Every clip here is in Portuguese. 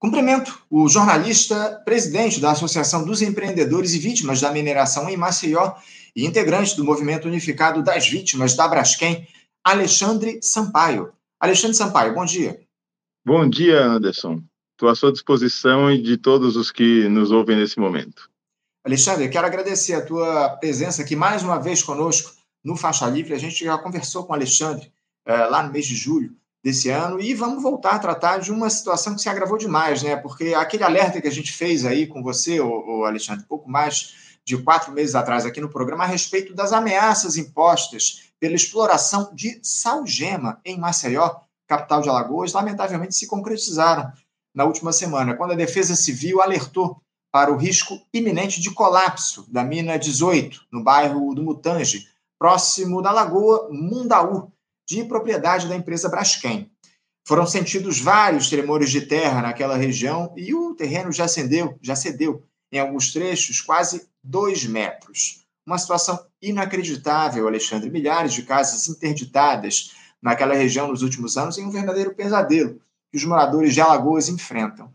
Cumprimento o jornalista, presidente da Associação dos Empreendedores e Vítimas da Mineração em Maceió e integrante do Movimento Unificado das Vítimas da Braskem, Alexandre Sampaio. Alexandre Sampaio, bom dia. Bom dia, Anderson. Estou à sua disposição e de todos os que nos ouvem nesse momento. Alexandre, quero agradecer a tua presença aqui mais uma vez conosco no Faixa Livre. A gente já conversou com o Alexandre eh, lá no mês de julho desse ano e vamos voltar a tratar de uma situação que se agravou demais, né? Porque aquele alerta que a gente fez aí com você, o Alexandre, pouco mais de quatro meses atrás aqui no programa a respeito das ameaças impostas pela exploração de salgema em Maceió, capital de Alagoas, lamentavelmente se concretizaram na última semana, quando a Defesa Civil alertou para o risco iminente de colapso da mina 18, no bairro do Mutange, próximo da Lagoa Mundaú, de propriedade da empresa Braskem. Foram sentidos vários tremores de terra naquela região e o terreno já cedeu, já cedeu em alguns trechos quase dois metros. Uma situação inacreditável, Alexandre. Milhares de casas interditadas naquela região nos últimos anos em um verdadeiro pesadelo que os moradores de Alagoas enfrentam.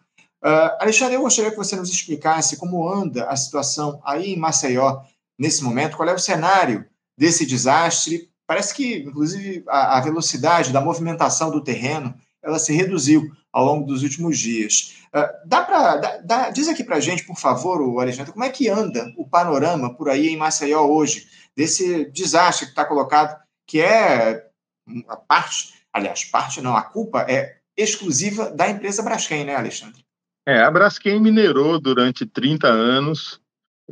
Uh, Alexandre, eu gostaria que você nos explicasse como anda a situação aí em Maceió nesse momento, qual é o cenário desse desastre. Parece que, inclusive, a, a velocidade da movimentação do terreno ela se reduziu ao longo dos últimos dias. Uh, dá para diz aqui para a gente, por favor, o Alexandre, como é que anda o panorama por aí em Maceió hoje desse desastre que está colocado, que é a parte, aliás, parte não, a culpa é exclusiva da empresa Braskem, né, Alexandre? É, a Braskem minerou durante 30 anos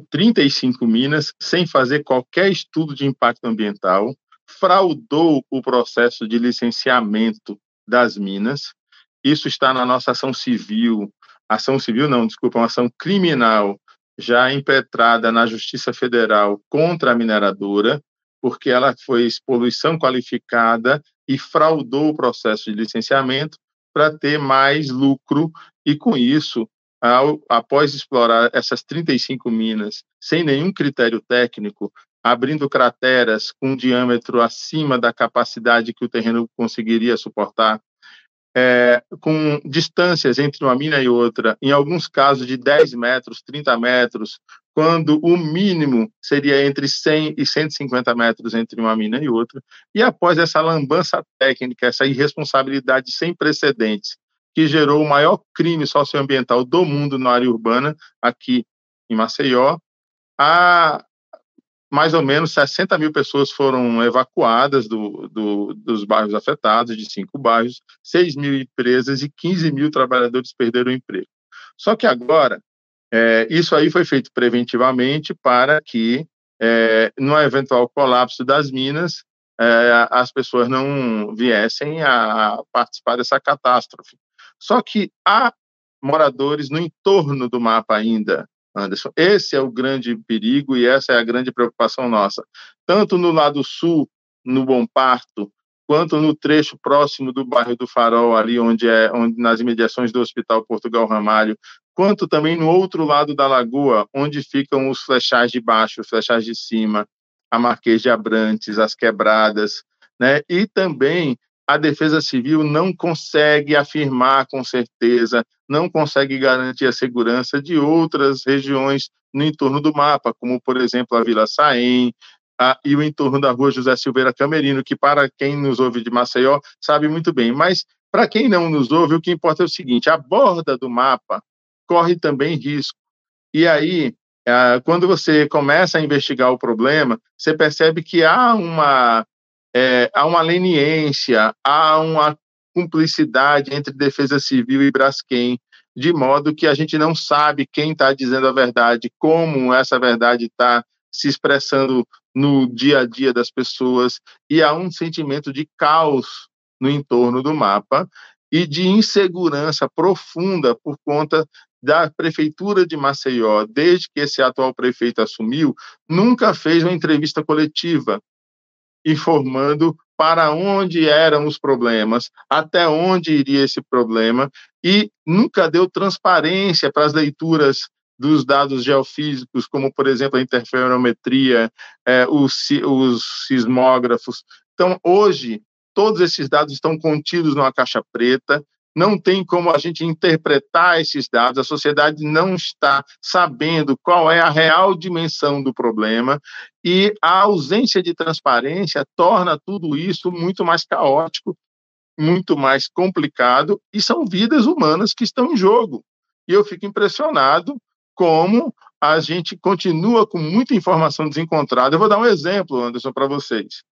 35 minas sem fazer qualquer estudo de impacto ambiental, fraudou o processo de licenciamento das minas. Isso está na nossa ação civil, ação civil não, desculpa, uma ação criminal já impetrada na Justiça Federal contra a mineradora, porque ela foi poluição qualificada e fraudou o processo de licenciamento para ter mais lucro e com isso, ao, após explorar essas 35 minas sem nenhum critério técnico, abrindo crateras com um diâmetro acima da capacidade que o terreno conseguiria suportar, é, com distâncias entre uma mina e outra, em alguns casos de 10 metros, 30 metros, quando o mínimo seria entre 100 e 150 metros entre uma mina e outra. E após essa lambança técnica, essa irresponsabilidade sem precedentes, que gerou o maior crime socioambiental do mundo na área urbana, aqui em Maceió, a mais ou menos 60 mil pessoas foram evacuadas do, do, dos bairros afetados, de cinco bairros, 6 mil empresas e 15 mil trabalhadores perderam o emprego. Só que agora, é, isso aí foi feito preventivamente para que, é, no eventual colapso das minas, é, as pessoas não viessem a participar dessa catástrofe. Só que há moradores no entorno do mapa ainda, Anderson. Esse é o grande perigo e essa é a grande preocupação nossa. Tanto no lado sul, no Bom Parto, quanto no trecho próximo do bairro do Farol, ali onde é onde, nas imediações do Hospital Portugal Ramalho, quanto também no outro lado da lagoa, onde ficam os flechais de baixo, os flechais de cima, a Marquês de Abrantes, as quebradas, né? E também a Defesa Civil não consegue afirmar com certeza, não consegue garantir a segurança de outras regiões no entorno do mapa, como, por exemplo, a Vila Saém, a, e o entorno da rua José Silveira Camerino, que para quem nos ouve de Maceió sabe muito bem. Mas para quem não nos ouve, o que importa é o seguinte: a borda do mapa corre também risco. E aí, quando você começa a investigar o problema, você percebe que há uma é, há uma leniência, há uma cumplicidade entre Defesa Civil e Braskem, de modo que a gente não sabe quem está dizendo a verdade, como essa verdade está se expressando no dia a dia das pessoas, e há um sentimento de caos no entorno do mapa e de insegurança profunda por conta da prefeitura de Maceió, desde que esse atual prefeito assumiu, nunca fez uma entrevista coletiva informando para onde eram os problemas, até onde iria esse problema, e nunca deu transparência para as leituras dos dados geofísicos, como, por exemplo, a interferometria, é, os, os sismógrafos. Então, hoje, todos esses dados estão contidos numa caixa preta, não tem como a gente interpretar esses dados, a sociedade não está sabendo qual é a real dimensão do problema e a ausência de transparência torna tudo isso muito mais caótico, muito mais complicado e são vidas humanas que estão em jogo. E eu fico impressionado como a gente continua com muita informação desencontrada. Eu vou dar um exemplo, Anderson, para vocês.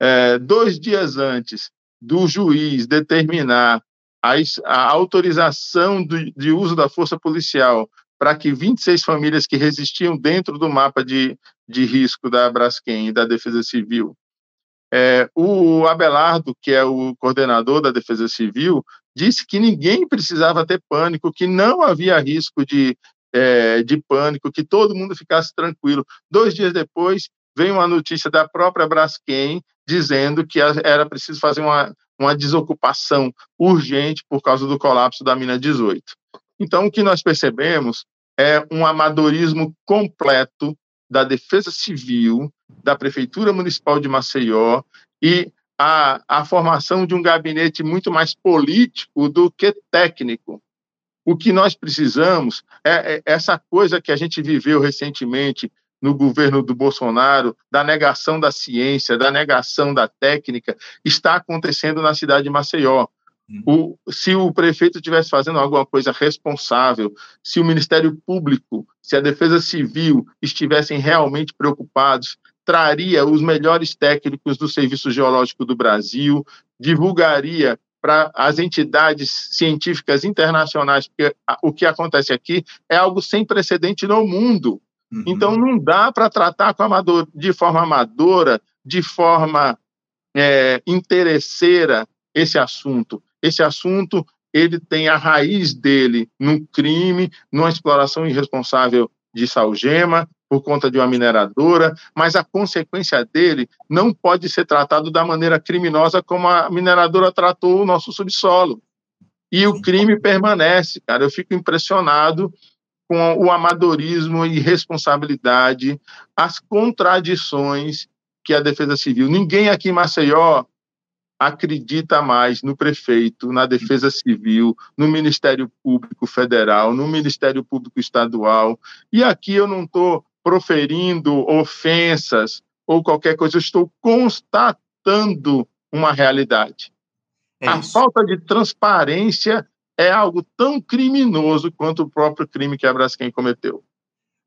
É, dois dias antes do juiz determinar a, a autorização do, de uso da força policial para que 26 famílias que resistiam dentro do mapa de, de risco da Braskem e da Defesa Civil. É, o Abelardo, que é o coordenador da Defesa Civil, disse que ninguém precisava ter pânico, que não havia risco de, é, de pânico, que todo mundo ficasse tranquilo. Dois dias depois, veio uma notícia da própria Braskem dizendo que era preciso fazer uma, uma desocupação urgente por causa do colapso da mina 18. Então, o que nós percebemos é um amadorismo completo da Defesa Civil, da Prefeitura Municipal de Maceió e a, a formação de um gabinete muito mais político do que técnico. O que nós precisamos é, é essa coisa que a gente viveu recentemente no governo do Bolsonaro, da negação da ciência, da negação da técnica, está acontecendo na cidade de Maceió. Uhum. O, se o prefeito estivesse fazendo alguma coisa responsável, se o Ministério Público, se a Defesa Civil estivessem realmente preocupados, traria os melhores técnicos do Serviço Geológico do Brasil, divulgaria para as entidades científicas internacionais, porque o que acontece aqui é algo sem precedente no mundo. Uhum. Então, não dá para tratar amador, de forma amadora, de forma é, interesseira esse assunto. Esse assunto ele tem a raiz dele no crime, numa exploração irresponsável de salgema, por conta de uma mineradora, mas a consequência dele não pode ser tratado da maneira criminosa como a mineradora tratou o nosso subsolo. E o crime permanece, cara. Eu fico impressionado com o amadorismo e responsabilidade, as contradições que a Defesa Civil. Ninguém aqui em Maceió acredita mais no prefeito, na Defesa Civil, no Ministério Público Federal, no Ministério Público Estadual. E aqui eu não estou proferindo ofensas ou qualquer coisa, eu estou constatando uma realidade. É a falta de transparência é algo tão criminoso quanto o próprio crime que a Braskem cometeu.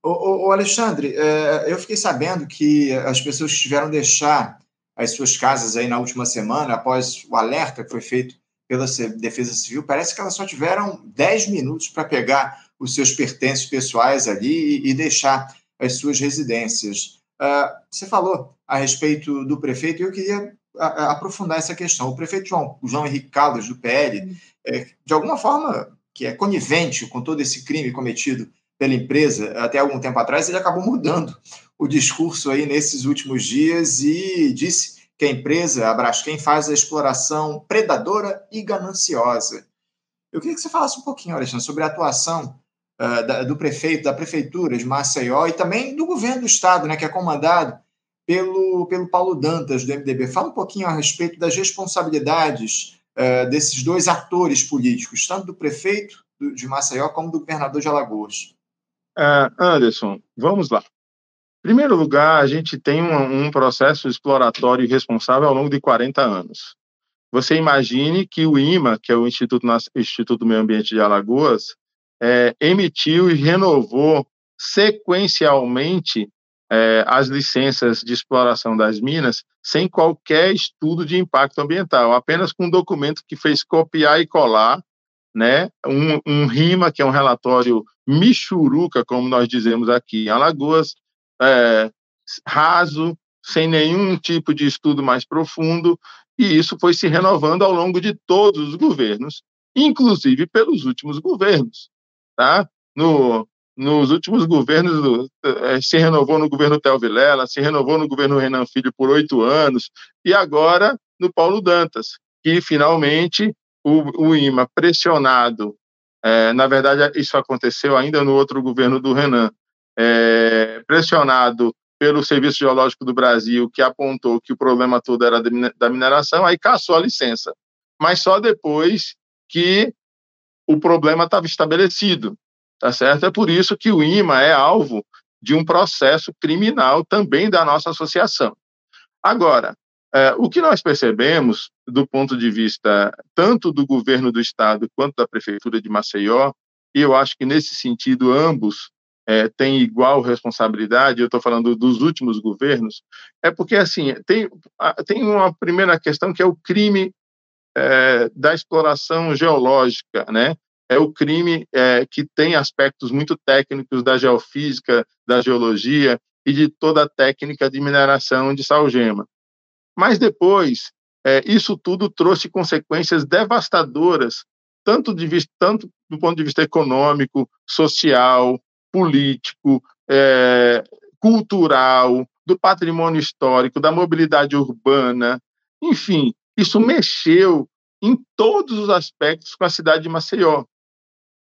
O, Alexandre, é, eu fiquei sabendo que as pessoas tiveram deixar as suas casas aí na última semana, após o alerta que foi feito pela Defesa Civil, parece que elas só tiveram 10 minutos para pegar os seus pertences pessoais ali e, deixar as suas residências. Uh, você falou a respeito do prefeito e eu queria aprofundar essa questão. O prefeito João, João Henrique Caldas, do PL, é, de alguma forma, que é conivente com todo esse crime cometido pela empresa até algum tempo atrás, ele acabou mudando o discurso aí nesses últimos dias e disse que a empresa, a Braskem, faz a exploração predadora e gananciosa. Eu queria que você falasse um pouquinho, Alexandre, sobre a atuação uh, da, do prefeito, da prefeitura de Maceió e também do governo do estado, né, que é comandado pelo, pelo Paulo Dantas, do MDB. Fala um pouquinho a respeito das responsabilidades uh, desses dois atores políticos, tanto do prefeito de Maceió como do governador de Alagoas. Uh, Anderson, vamos lá. Em primeiro lugar, a gente tem um, um processo exploratório responsável ao longo de 40 anos. Você imagine que o IMA, que é o Instituto, Instituto do Meio Ambiente de Alagoas, é, emitiu e renovou sequencialmente é, as licenças de exploração das minas sem qualquer estudo de impacto ambiental, apenas com um documento que fez copiar e colar, né, um, um RIMA, que é um relatório michuruca, como nós dizemos aqui em Alagoas, é, raso, sem nenhum tipo de estudo mais profundo, e isso foi se renovando ao longo de todos os governos, inclusive pelos últimos governos. Tá? No, nos últimos governos, eh, se renovou no governo Tel Vilela, se renovou no governo Renan Filho por oito anos, e agora no Paulo Dantas, que finalmente o, o IMA, pressionado, é, na verdade isso aconteceu ainda no outro governo do Renan, é, pressionado pelo Serviço Geológico do Brasil, que apontou que o problema todo era da mineração, aí caçou a licença. Mas só depois que o problema estava estabelecido, tá certo? É por isso que o IMA é alvo de um processo criminal também da nossa associação. Agora, é, o que nós percebemos, do ponto de vista tanto do governo do estado quanto da prefeitura de Maceió, e eu acho que nesse sentido ambos é, têm igual responsabilidade, eu estou falando dos últimos governos, é porque, assim, tem, tem uma primeira questão que é o crime é, da exploração geológica, né? É o crime é, que tem aspectos muito técnicos da geofísica, da geologia e de toda a técnica de mineração de salgema. Mas depois, é, isso tudo trouxe consequências devastadoras, tanto, de, tanto do ponto de vista econômico, social, político, é, cultural, do patrimônio histórico, da mobilidade urbana, enfim, isso mexeu em todos os aspectos com a cidade de Maceió.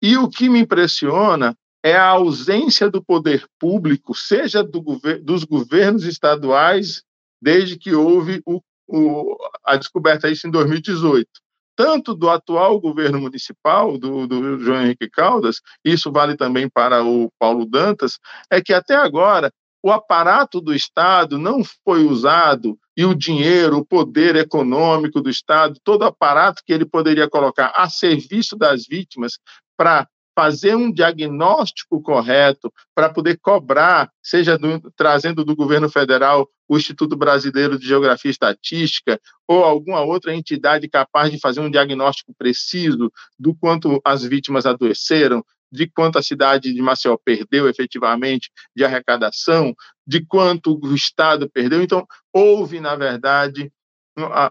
E o que me impressiona é a ausência do poder público, seja do gover dos governos estaduais, desde que houve o, o, a descoberta disso em 2018, tanto do atual governo municipal, do, do João Henrique Caldas, isso vale também para o Paulo Dantas, é que até agora o aparato do Estado não foi usado e o dinheiro, o poder econômico do Estado, todo aparato que ele poderia colocar a serviço das vítimas para fazer um diagnóstico correto, para poder cobrar, seja do, trazendo do governo federal o Instituto Brasileiro de Geografia e Estatística ou alguma outra entidade capaz de fazer um diagnóstico preciso do quanto as vítimas adoeceram, de quanto a cidade de Maceió perdeu efetivamente de arrecadação, de quanto o Estado perdeu. Então, houve, na verdade,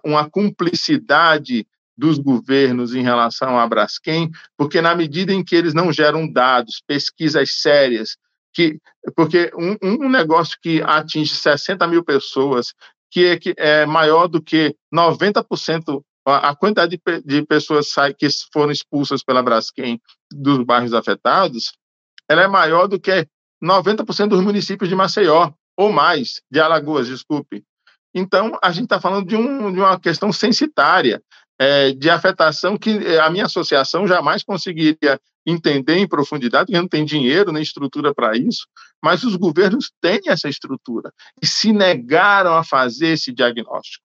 uma cumplicidade dos governos em relação à Braskem, porque na medida em que eles não geram dados, pesquisas sérias, que, porque um, um negócio que atinge 60 mil pessoas, que é, que é maior do que 90% a quantidade de, de pessoas que foram expulsas pela Braskem dos bairros afetados, ela é maior do que 90% dos municípios de Maceió, ou mais, de Alagoas, desculpe. Então, a gente está falando de, um, de, uma questão censitária, é, de afetação que é, a minha associação jamais conseguiria entender em profundidade, porque não tem dinheiro nem estrutura para isso, mas os governos têm essa estrutura e se negaram a fazer esse diagnóstico.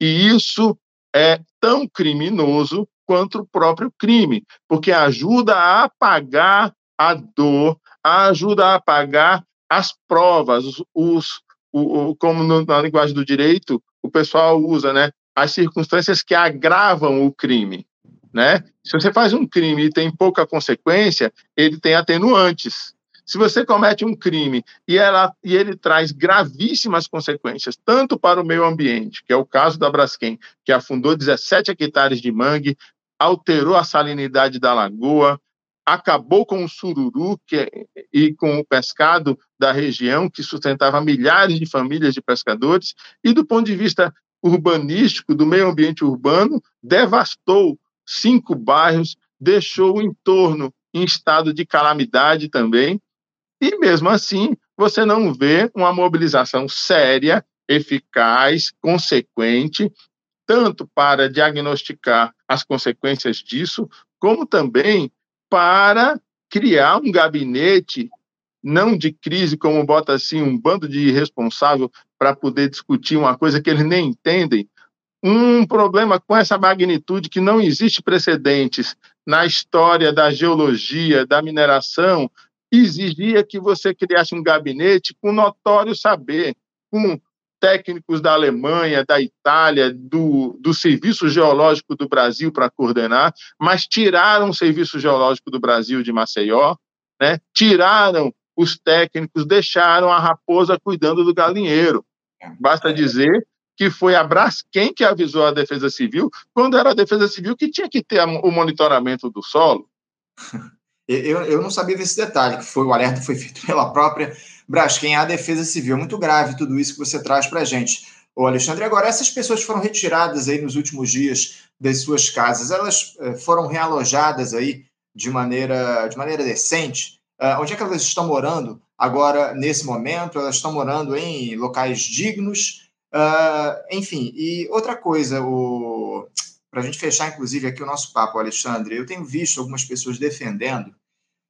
E isso é tão criminoso quanto o próprio crime, porque ajuda a apagar a dor, ajuda a apagar as provas, os, os o, o, como no, na linguagem do direito o pessoal usa, né, as circunstâncias que agravam o crime, né? Se você faz um crime e tem pouca consequência, ele tem atenuantes. Se você comete um crime e, ela, e ele traz gravíssimas consequências, tanto para o meio ambiente, que é o caso da Braskem, que afundou 17 hectares de mangue, alterou a salinidade da lagoa, acabou com o sururu que, e com o pescado da região, que sustentava milhares de famílias de pescadores, e do ponto de vista urbanístico, do meio ambiente urbano, devastou cinco bairros, deixou o entorno em estado de calamidade também, e mesmo assim você não vê uma mobilização séria, eficaz, consequente, tanto para diagnosticar as consequências disso, como também para criar um gabinete não de crise, como bota assim um bando de irresponsável para poder discutir uma coisa que eles nem entendem. Um problema com essa magnitude que não existe precedentes na história da geologia, da mineração, exigia que você criasse um gabinete com notório saber, com técnicos da Alemanha, da Itália, do, do Serviço Geológico do Brasil para coordenar, mas tiraram o Serviço Geológico do Brasil de Maceió, né? tiraram os técnicos, deixaram a raposa cuidando do galinheiro. Basta dizer que foi a Braskem que avisou a Defesa Civil, quando era a Defesa Civil que tinha que ter o monitoramento do solo. Eu, eu não sabia desse detalhe, que foi o alerta foi feito pela própria Braskem à Defesa Civil. Muito grave tudo isso que você traz para a gente. Ô Alexandre, agora, essas pessoas foram retiradas aí nos últimos dias das suas casas, elas eh, foram realojadas aí de maneira, de maneira decente? Uh, onde é que elas estão morando agora, nesse momento? Elas estão morando em locais dignos? Uh, enfim, e outra coisa, para a gente fechar, inclusive, aqui o nosso papo, Alexandre, eu tenho visto algumas pessoas defendendo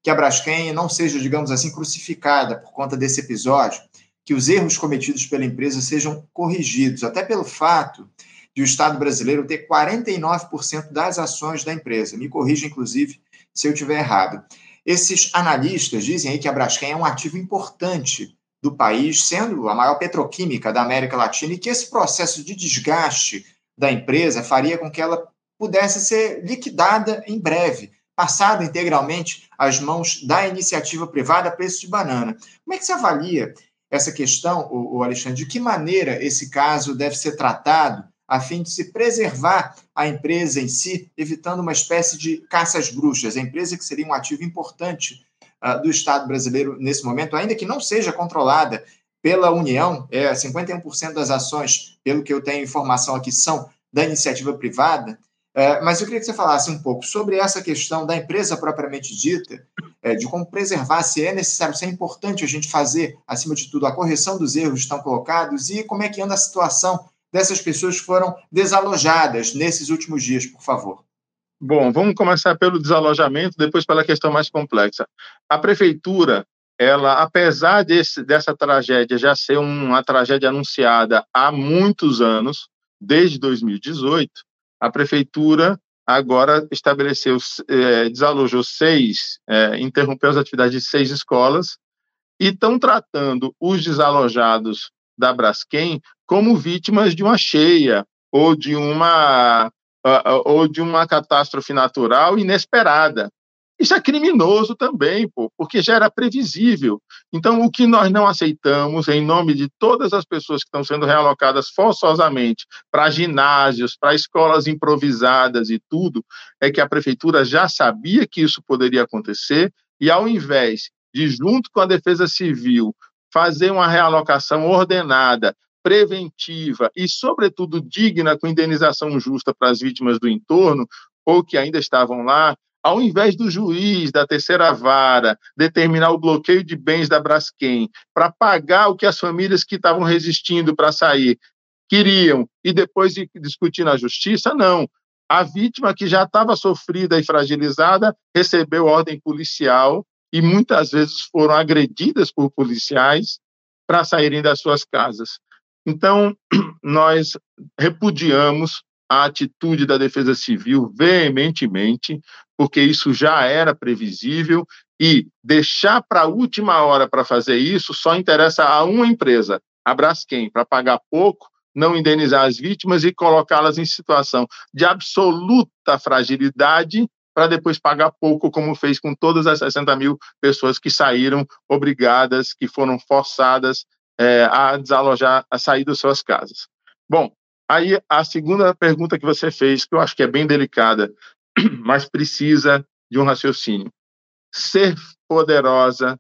que a Braskem não seja, digamos assim, crucificada por conta desse episódio, que os erros cometidos pela empresa sejam corrigidos, até pelo fato de o Estado brasileiro ter 49% das ações da empresa. Me corrija, inclusive, se eu estiver errado. Esses analistas dizem que a Braskem é um ativo importante do país, sendo a maior petroquímica da América Latina, e que esse processo de desgaste da empresa faria com que ela pudesse ser liquidada em breve, passada integralmente às mãos da iniciativa privada a preço de banana. Como é que você avalia essa questão, o Alexandre? De que maneira esse caso deve ser tratado a fim de se preservar a empresa em si, evitando uma espécie de caça às bruxas, a empresa que seria um ativo importante uh, do Estado brasileiro nesse momento, ainda que não seja controlada pela União, é 51% das ações, pelo que eu tenho informação aqui, são da iniciativa privada. É, mas eu queria que você falasse um pouco sobre essa questão da empresa propriamente dita, é, de como preservar, se é necessário, se é importante a gente fazer, acima de tudo, a correção dos erros que estão colocados e como é que anda a situação dessas pessoas que foram desalojadas nesses últimos dias, por favor. Bom, vamos começar pelo desalojamento, depois pela questão mais complexa. A prefeitura, ela, apesar desse, dessa tragédia já ser uma tragédia anunciada há muitos anos, desde 2018, a prefeitura agora estabeleceu, é, desalojou seis, é, interrompeu as atividades de seis escolas e estão tratando os desalojados da Braskem como vítimas de uma cheia ou de uma ou de uma catástrofe natural inesperada. Isso é criminoso também, pô, porque já era previsível. Então, o que nós não aceitamos, em nome de todas as pessoas que estão sendo realocadas forçosamente para ginásios, para escolas improvisadas e tudo, é que a prefeitura já sabia que isso poderia acontecer e, ao invés de, junto com a Defesa Civil, fazer uma realocação ordenada, preventiva e, sobretudo, digna com indenização justa para as vítimas do entorno, ou que ainda estavam lá, ao invés do juiz da terceira vara determinar o bloqueio de bens da Braskem para pagar o que as famílias que estavam resistindo para sair queriam e depois de discutir na justiça, não. A vítima que já estava sofrida e fragilizada recebeu ordem policial e muitas vezes foram agredidas por policiais para saírem das suas casas. Então, nós repudiamos a atitude da Defesa Civil veementemente, porque isso já era previsível e deixar para a última hora para fazer isso só interessa a uma empresa, a Braskem, para pagar pouco, não indenizar as vítimas e colocá-las em situação de absoluta fragilidade para depois pagar pouco, como fez com todas as 60 mil pessoas que saíram obrigadas, que foram forçadas é, a desalojar, a sair das suas casas. Bom, aí a segunda pergunta que você fez, que eu acho que é bem delicada, mas precisa de um raciocínio. Ser poderosa,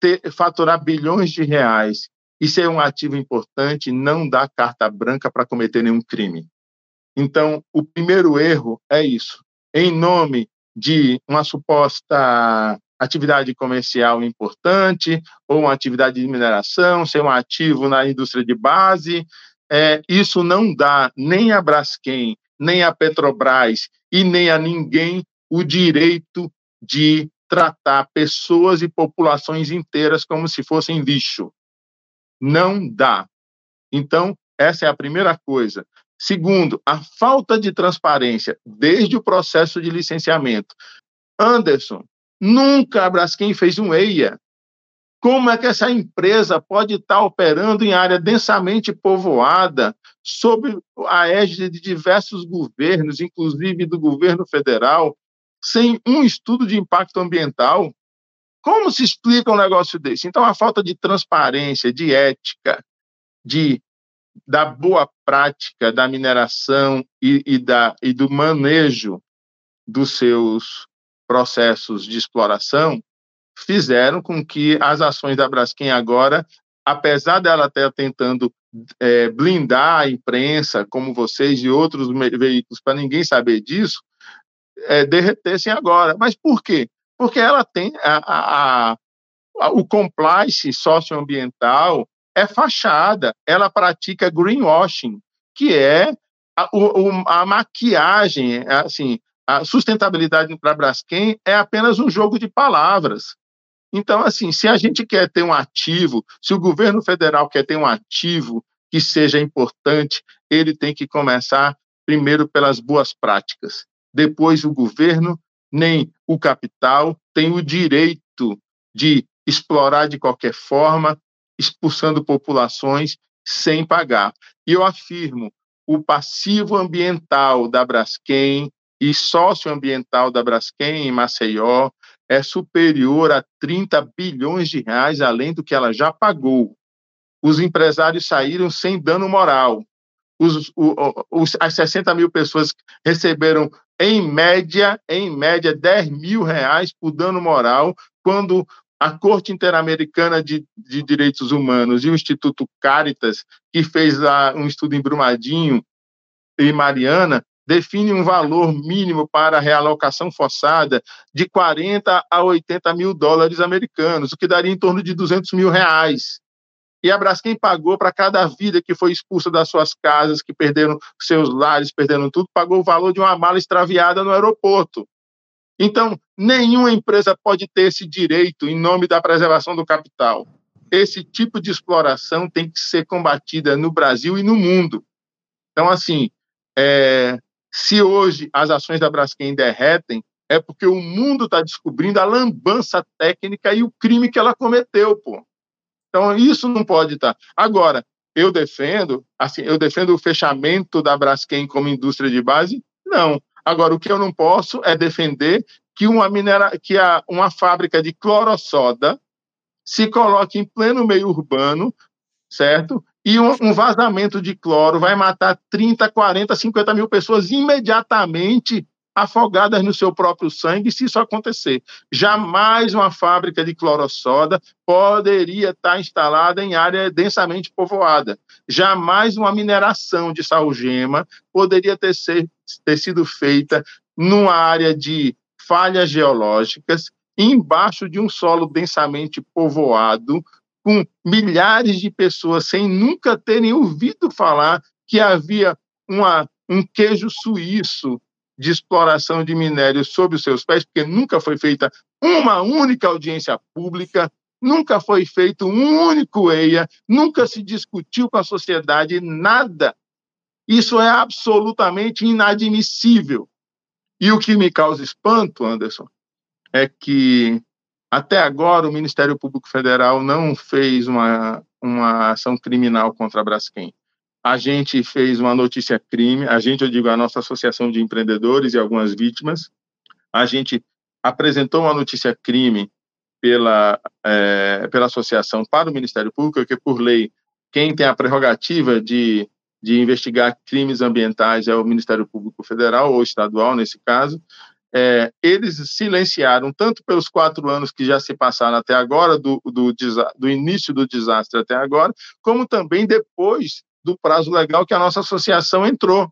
ter, faturar bilhões de reais e ser um ativo importante não dá carta branca para cometer nenhum crime. Então, o primeiro erro é isso. Em nome de uma suposta atividade comercial importante ou uma atividade de mineração, ser um ativo na indústria de base. É, isso não dá nem a Braskem, nem a Petrobras e nem a ninguém o direito de tratar pessoas e populações inteiras como se fossem lixo. Não dá. Então, essa é a primeira coisa. Segundo, a falta de transparência desde o processo de licenciamento. Anderson, Nunca a Braskem fez um EIA. Como é que essa empresa pode estar operando em área densamente povoada, sob a égide de diversos governos, inclusive do governo federal, sem um estudo de impacto ambiental? Como se explica um negócio desse? Então, a falta de transparência, de ética, de da boa prática da mineração e, e, da, e do manejo dos seus processos de exploração fizeram com que as ações da Braskem agora, apesar dela estar tentando é, blindar a imprensa, como vocês e outros veículos, para ninguém saber disso, é, derretessem agora. Mas por quê? Porque ela tem a, a, a, o compliance socioambiental é fachada, ela pratica greenwashing, que é a, o, a maquiagem, assim, a sustentabilidade para Braskem é apenas um jogo de palavras. Então, assim, se a gente quer ter um ativo, se o governo federal quer ter um ativo que seja importante, ele tem que começar primeiro pelas boas práticas. Depois, o governo nem o capital tem o direito de explorar de qualquer forma, expulsando populações sem pagar. E eu afirmo, o passivo ambiental da Braskem e socioambiental da Braskem em Maceió é superior a 30 bilhões de reais, além do que ela já pagou. Os empresários saíram sem dano moral. Os, os, as 60 mil pessoas receberam, em média, em média, 10 mil reais por dano moral, quando a Corte Interamericana de, de Direitos Humanos e o Instituto Caritas, que fez lá um estudo em Brumadinho e Mariana, define um valor mínimo para a realocação forçada de 40 a 80 mil dólares americanos, o que daria em torno de 200 mil reais. E a Braskem pagou para cada vida que foi expulsa das suas casas, que perderam seus lares, perderam tudo, pagou o valor de uma mala extraviada no aeroporto. Então, nenhuma empresa pode ter esse direito em nome da preservação do capital. Esse tipo de exploração tem que ser combatida no Brasil e no mundo. Então, assim, é, se hoje as ações da Braskem derretem, é porque o mundo está descobrindo a lambança técnica e o crime que ela cometeu, pô. Então, isso não pode estar. Tá. Agora, eu defendo, assim, eu defendo o fechamento da Braskem como indústria de base? Não. Agora, o que eu não posso é defender que uma, minera, que a, uma fábrica de clorossoda se coloque em pleno meio urbano, certo? E um, um, vazamento de cloro vai matar 30, 40, 50 mil pessoas imediatamente afogadas no seu próprio sangue, se isso acontecer. Jamais uma fábrica de clorossoda poderia estar instalada em área densamente povoada. Jamais uma mineração de salgema poderia ter, ser, ter sido feita numa área de falhas geológicas, embaixo de um solo densamente povoado, com milhares de pessoas sem nunca terem ouvido falar que havia uma, um queijo suíço de exploração de minérios sob os seus pés, porque nunca foi feita uma única audiência pública, nunca foi feito um único EIA, nunca se discutiu com a sociedade nada. Isso é absolutamente inadmissível. E o que me causa espanto, Anderson, é que até agora, o Ministério Público Federal não fez uma, uma ação criminal contra a Braskem. A gente fez uma notícia crime, a gente, eu digo, a nossa associação de empreendedores e algumas vítimas, a gente apresentou uma notícia crime pela, é, pela associação para o Ministério Público, que por lei, quem tem a prerrogativa de, de investigar crimes ambientais é o Ministério Público Federal ou estadual, nesse caso, é, eles silenciaram, tanto pelos quatro anos que já se passaram até agora, do, do, do início do desastre até agora, como também depois do prazo legal que a nossa associação entrou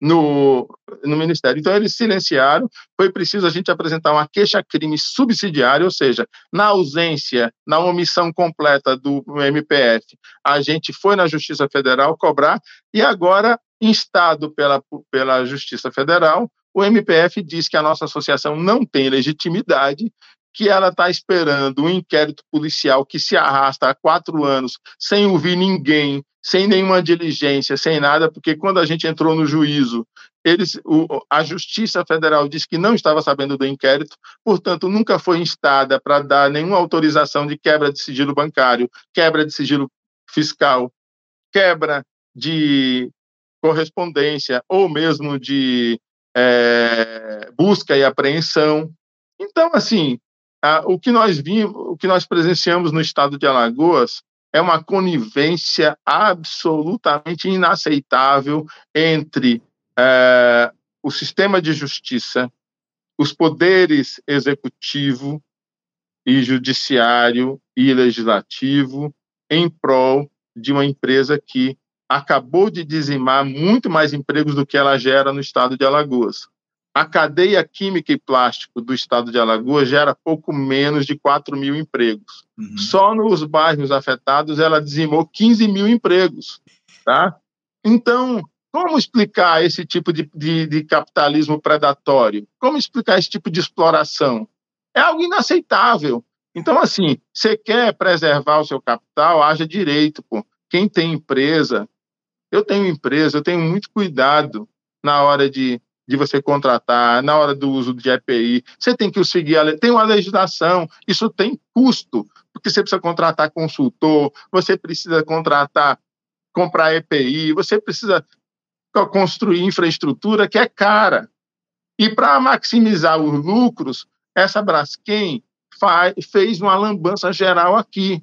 no, no Ministério. Então, eles silenciaram, foi preciso a gente apresentar uma queixa-crime subsidiária, ou seja, na ausência, na omissão completa do MPF, a gente foi na Justiça Federal cobrar, e agora, instado pela, pela Justiça Federal, o MPF diz que a nossa associação não tem legitimidade, que ela está esperando um inquérito policial que se arrasta há quatro anos sem ouvir ninguém, sem nenhuma diligência, sem nada, porque quando a gente entrou no juízo, eles, o, a Justiça Federal disse que não estava sabendo do inquérito, portanto, nunca foi instada para dar nenhuma autorização de quebra de sigilo bancário, quebra de sigilo fiscal, quebra de correspondência ou mesmo de é, busca e apreensão. Então, assim, a, o que nós vimos, o que nós presenciamos no estado de Alagoas é uma conivência absolutamente inaceitável entre é, o sistema de justiça, os poderes executivo e judiciário e legislativo em prol de uma empresa que acabou de dizimar muito mais empregos do que ela gera no estado de Alagoas. A cadeia química e plástico do estado de Alagoas gera pouco menos de 4 mil empregos. Uhum. Só nos bairros afetados ela dizimou 15 mil empregos. Tá? Então, como explicar esse tipo de, de, de capitalismo predatório? Como explicar esse tipo de exploração? É algo inaceitável. Então, assim, você quer preservar o seu capital, haja direito. Pô. Quem tem empresa, eu tenho empresa, eu tenho muito cuidado na hora de, de você contratar, na hora do uso de EPI. Você tem que seguir a. Tem uma legislação, isso tem custo, porque você precisa contratar consultor, você precisa contratar, comprar EPI, você precisa construir infraestrutura que é cara. E para maximizar os lucros, essa Braskem faz, fez uma lambança geral aqui.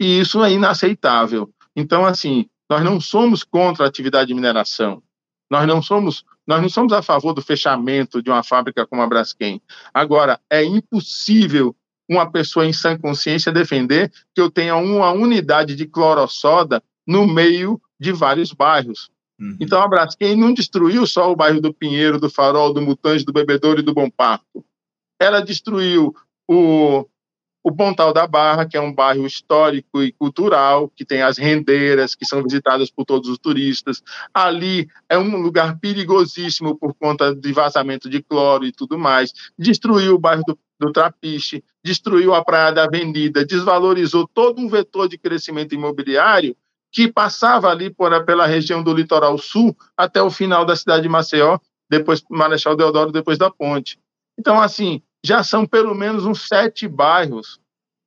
E isso é inaceitável. Então, assim, nós não somos contra a atividade de mineração. Nós não somos, nós não somos a favor do fechamento de uma fábrica como a Braskem. Agora, é impossível uma pessoa em sã consciência defender que eu tenha uma unidade de clorosoda no meio de vários bairros. Uhum. Então, a Braskem não destruiu só o bairro do Pinheiro, do Farol, do Mutante, do Bebedouro e do Bom Parto. Ela destruiu o, o Pontal da Barra, que é um bairro histórico e cultural, que tem as rendeiras, que são visitadas por todos os turistas. Ali é um lugar perigosíssimo por conta de vazamento de cloro e tudo mais. Destruiu o bairro do, do Trapiche, destruiu a Praia da Avenida, desvalorizou todo um vetor de crescimento imobiliário que passava ali por, pela região do litoral sul até o final da cidade de Maceió, depois Marechal Deodoro, depois da ponte. Então, assim, já são pelo menos uns sete bairros.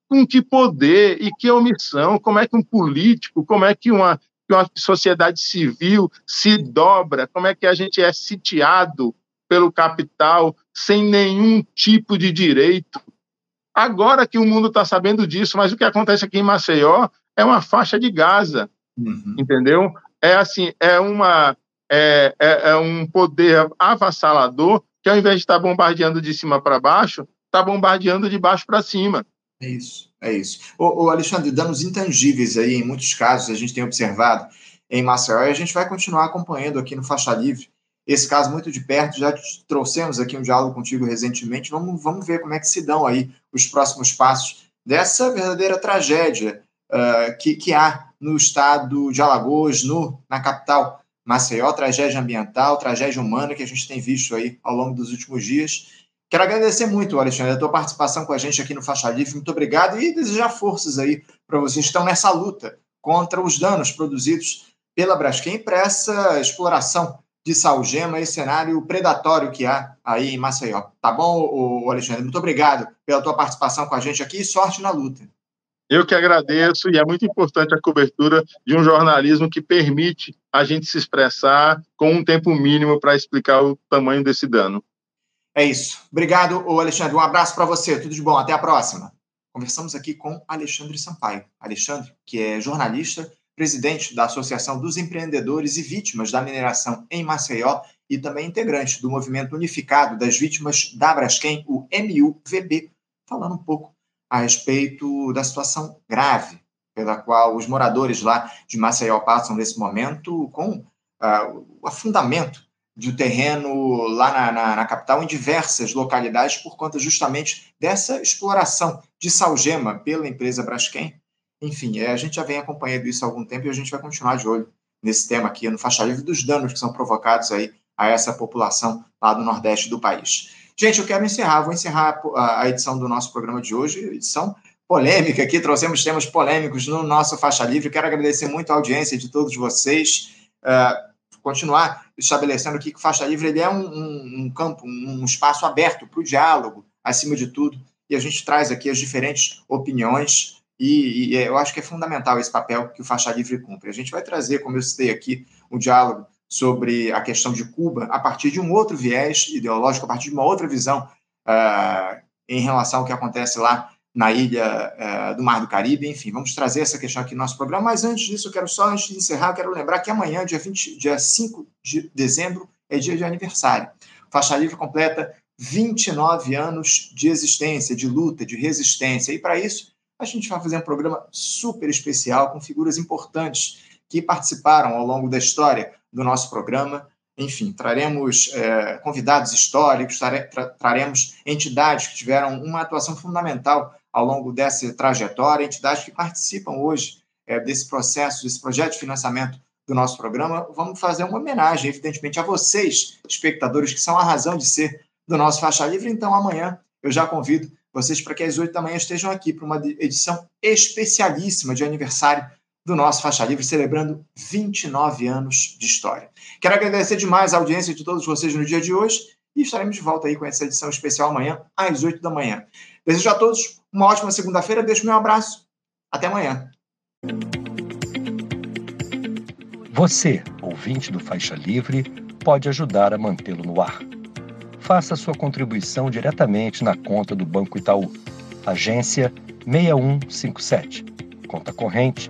Com que poder e que omissão? Como é que um político, como é que uma, que uma sociedade civil se dobra? Como é que a gente é sitiado pelo capital sem nenhum tipo de direito? Agora que o mundo está sabendo disso, mas o que acontece aqui em Maceió é uma faixa de Gaza, uhum. entendeu? É assim, é uma é, é, é um poder avassalador que ao invés de estar bombardeando de cima para baixo, está bombardeando de baixo para cima. É isso, é isso. O, Alexandre, danos intangíveis aí, em muitos casos, a gente tem observado em Maceió, e a gente vai continuar acompanhando aqui no Faixa Livre esse caso muito de perto. Já trouxemos aqui um diálogo contigo recentemente. Vamos, vamos ver como é que se dão aí os próximos passos dessa verdadeira tragédia uh, que, que há no estado de Alagoas, no, na capital Maceió, tragédia ambiental, tragédia humana que a gente tem visto aí ao longo dos últimos dias. Quero agradecer muito, Alexandre, a tua participação com a gente aqui no Faixa Livre. Muito obrigado e desejar forças aí para vocês que estão nessa luta contra os danos produzidos pela Braskem para essa exploração de salgema e cenário predatório que há aí em Maceió. Tá bom, Alexandre? Muito obrigado pela tua participação com a gente aqui e sorte na luta. Eu que agradeço e é muito importante a cobertura de um jornalismo que permite a gente se expressar com um tempo mínimo para explicar o tamanho desse dano. É isso. Obrigado, Alexandre. Um abraço para você. Tudo de bom. Até a próxima. Conversamos aqui com Alexandre Sampaio. Alexandre, que é jornalista, presidente da Associação dos Empreendedores e Vítimas da Mineração em Maceió e também integrante do Movimento Unificado das Vítimas da Braskem, o MUVB, falando um pouco a respeito da situação grave pela qual os moradores lá de Maceió passam nesse momento com uh, o afundamento do terreno lá na, na, na, capital em diversas localidades por conta justamente dessa exploração de salgema pela empresa Braskem. Enfim, é, a gente já vem acompanhando isso há algum tempo e a gente vai continuar de olho nesse tema aqui no faixa livre dos danos que são provocados aí a essa população lá do nordeste do país. Gente, eu quero encerrar, vou encerrar a edição do nosso programa de hoje, edição polêmica aqui, trouxemos temas polêmicos no nosso Faixa Livre. Quero agradecer muito a audiência de todos vocês. Uh, continuar estabelecendo que o Faixa Livre ele é um, um, um campo, um espaço aberto para o diálogo, acima de tudo, e a gente traz aqui as diferentes opiniões, e, e, eu acho que é fundamental esse papel que o Faixa Livre cumpre. A gente vai trazer, como eu citei aqui, um diálogo sobre a questão de Cuba a partir de um outro viés ideológico, a partir de uma outra visão uh, em relação ao que acontece lá na ilha uh, do Mar do Caribe. Enfim, vamos trazer essa questão aqui no nosso programa. Mas antes disso, eu quero só, antes de encerrar, quero lembrar que amanhã, dia, 20, dia 5 de dezembro, é dia de aniversário. Faixa Livre completa 29 anos de existência, de luta, de resistência. E para isso, a gente vai fazer um programa super especial com figuras importantes que participaram ao longo da história do nosso programa. Enfim, traremos é, convidados históricos, trare, tra, traremos entidades que tiveram uma atuação fundamental ao longo dessa trajetória, entidades que participam hoje é, desse processo, desse projeto de financiamento do nosso programa, vamos fazer uma homenagem, evidentemente, a vocês, espectadores, que são a razão de ser do nosso Faixa Livre. Então, amanhã eu já convido vocês para que às 8 da manhã estejam aqui para uma edição especialíssima de aniversário do nosso Faixa Livre, celebrando 29 anos de história. Quero agradecer demais a audiência de todos vocês no dia de hoje e estaremos de volta aí com essa edição especial amanhã, às 8 da manhã. Desejo a todos uma ótima segunda-feira, deixo meu abraço. Até amanhã. Você, ouvinte do Faixa Livre, pode ajudar a mantê-lo no ar. Faça sua contribuição diretamente na conta do Banco Itaú, agência 6157, conta corrente